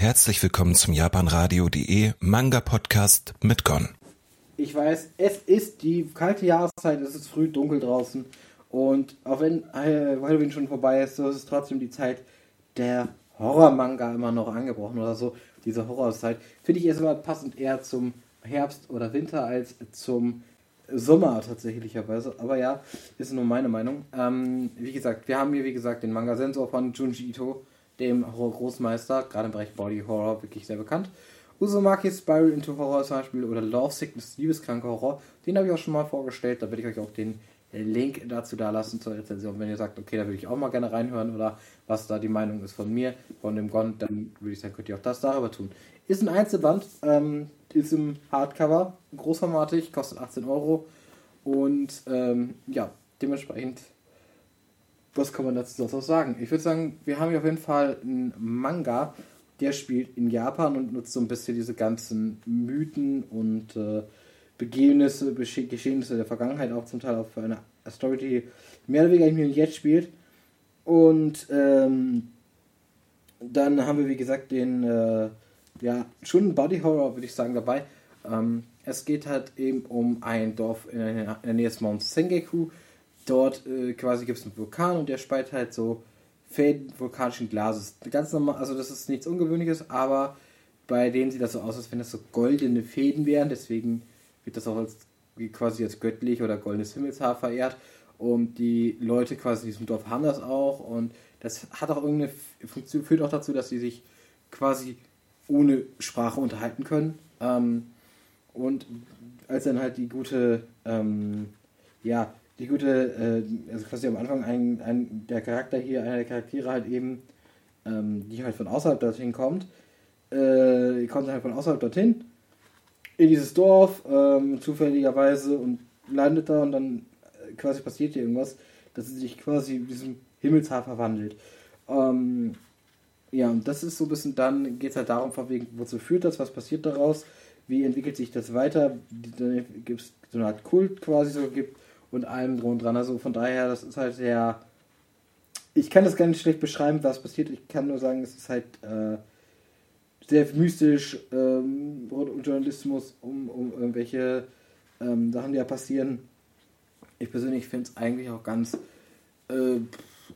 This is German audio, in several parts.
Herzlich willkommen zum japanradio.de Manga Podcast mit Gon. Ich weiß, es ist die kalte Jahreszeit, es ist früh dunkel draußen und auch wenn äh, Halloween schon vorbei ist, so ist es trotzdem die Zeit der Horror-Manga immer noch angebrochen oder so. Diese Horrorzeit finde ich erstmal passend eher zum Herbst oder Winter als zum Sommer tatsächlicherweise. Aber ja, ist nur meine Meinung. Ähm, wie gesagt, wir haben hier wie gesagt den Manga Sensor von Junji Ito, dem Horror-Großmeister, gerade im Bereich Body Horror wirklich sehr bekannt. Uzumaki Spiral into Horror zum Beispiel oder Love Sickness, Liebeskranke Horror, den habe ich auch schon mal vorgestellt. Da werde ich euch auch den Link dazu da lassen zur Rezension. Wenn ihr sagt, okay, da würde ich auch mal gerne reinhören oder was da die Meinung ist von mir, von dem Gon, dann würde ich sagen, könnt ihr auch das darüber tun. Ist ein Einzelband, ähm, ist im Hardcover, großformatig, kostet 18 Euro und ähm, ja, dementsprechend, was kann man dazu sonst noch sagen? Ich würde sagen, wir haben hier auf jeden Fall einen Manga, der spielt in Japan und nutzt so ein bisschen diese ganzen Mythen und äh, Begegnisse, Geschehnisse der Vergangenheit auch zum Teil auch für eine Story, die mehr oder weniger im Hier Jetzt spielt. Und ähm, dann haben wir, wie gesagt, den, äh, ja, schon Body Horror, würde ich sagen, dabei. Ähm, es geht halt eben um ein Dorf in der Nähe des Mount Sengeku. Dort äh, quasi gibt es einen Vulkan und der speit halt so Fäden vulkanischen Glases. Ganz normal, also das ist nichts Ungewöhnliches, aber bei denen sieht das so aus, als wenn das so goldene Fäden wären. Deswegen wird das auch als quasi als göttlich oder goldenes Himmelshaar verehrt. Und die Leute quasi in diesem Dorf haben das auch. Und das hat auch irgendeine Funktion, führt auch dazu, dass sie sich quasi ohne Sprache unterhalten können. Ähm, und als dann halt die gute, ähm, ja, die gute, äh, also quasi am Anfang ein, ein, der Charakter hier, einer der Charaktere halt eben, ähm, die halt von außerhalb dorthin kommt, äh, kommt halt von außerhalb dorthin in dieses Dorf, ähm, zufälligerweise und landet da und dann äh, quasi passiert hier irgendwas, dass sie sich quasi in diesem Himmelshaar verwandelt. Ähm, ja, und das ist so ein bisschen, dann geht es halt darum, von wegen, wozu führt das, was passiert daraus, wie entwickelt sich das weiter, dann gibt es so eine Art Kult quasi so gibt und allem drum und dran. Also von daher, das ist halt sehr. Ich kann das gar nicht schlecht beschreiben, was passiert. Ich kann nur sagen, es ist halt äh, sehr mystisch ähm, um Journalismus, um, irgendwelche ähm, Sachen, die ja passieren. Ich persönlich finde es eigentlich auch ganz, äh,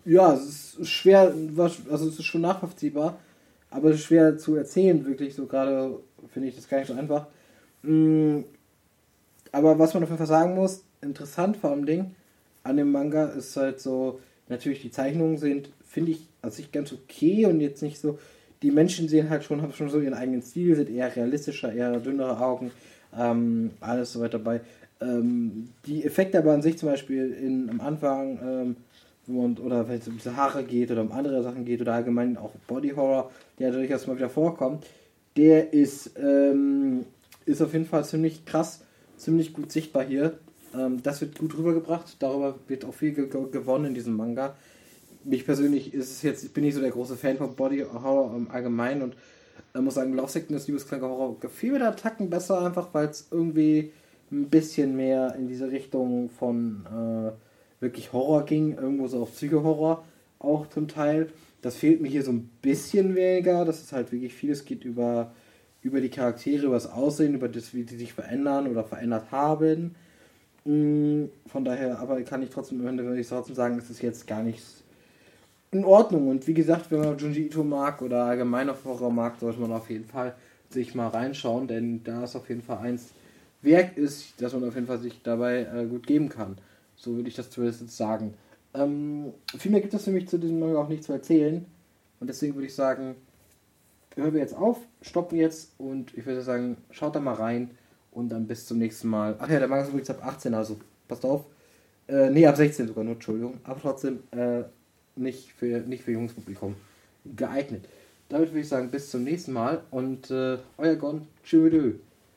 ja, es ist schwer, also es ist schon nachvollziehbar, aber schwer zu erzählen, wirklich so gerade finde ich das gar nicht so einfach. Aber was man auf jeden Fall sagen muss, interessant vor allem Ding an dem Manga ist halt so, natürlich die Zeichnungen sind, finde ich, also ich ganz okay und jetzt nicht so die Menschen sehen halt schon, haben schon so ihren eigenen Stil, sind eher realistischer, eher dünnere Augen, ähm, alles so weiter dabei. Ähm, die Effekte aber an sich zum Beispiel in, am Anfang, ähm, und, oder wenn es um diese Haare geht oder um andere Sachen geht oder allgemein auch Body Horror, der durchaus mal wieder vorkommt, der ist, ähm, ist auf jeden Fall ziemlich krass, ziemlich gut sichtbar hier. Ähm, das wird gut rübergebracht, darüber wird auch viel ge gewonnen in diesem Manga. Mich persönlich ist es jetzt, ich bin nicht so der große Fan von Body Horror im Allgemeinen und äh, muss sagen, Love Sickness, Liebeskranker Horror gefiel mir der Tacken besser, einfach weil es irgendwie ein bisschen mehr in diese Richtung von äh, wirklich Horror ging, irgendwo so auf Psycho-Horror auch zum Teil. Das fehlt mir hier so ein bisschen weniger, das ist halt wirklich vieles geht über, über die Charaktere, über das Aussehen, über das, wie die sich verändern oder verändert haben. Mm, von daher, aber kann ich trotzdem, würde ich trotzdem sagen, es ist jetzt gar nichts in Ordnung. Und wie gesagt, wenn man Junji Ito mag oder allgemein auf Horror mag, sollte man auf jeden Fall sich mal reinschauen, denn da ist auf jeden Fall eins Werk ist, dass man auf jeden Fall sich dabei äh, gut geben kann. So würde ich das zumindest sagen. Ähm, viel mehr gibt es nämlich zu diesem Manga auch nicht zu erzählen. Und deswegen würde ich sagen, hören wir jetzt auf, stoppen jetzt und ich würde sagen, schaut da mal rein und dann bis zum nächsten Mal. Ach ja, der Manga ist übrigens ab 18, also passt auf. Äh, nee, ab 16 sogar nur, Entschuldigung. Aber trotzdem, äh, nicht für, nicht für junges Publikum geeignet. Damit würde ich sagen, bis zum nächsten Mal und äh, euer Gon, tschüss.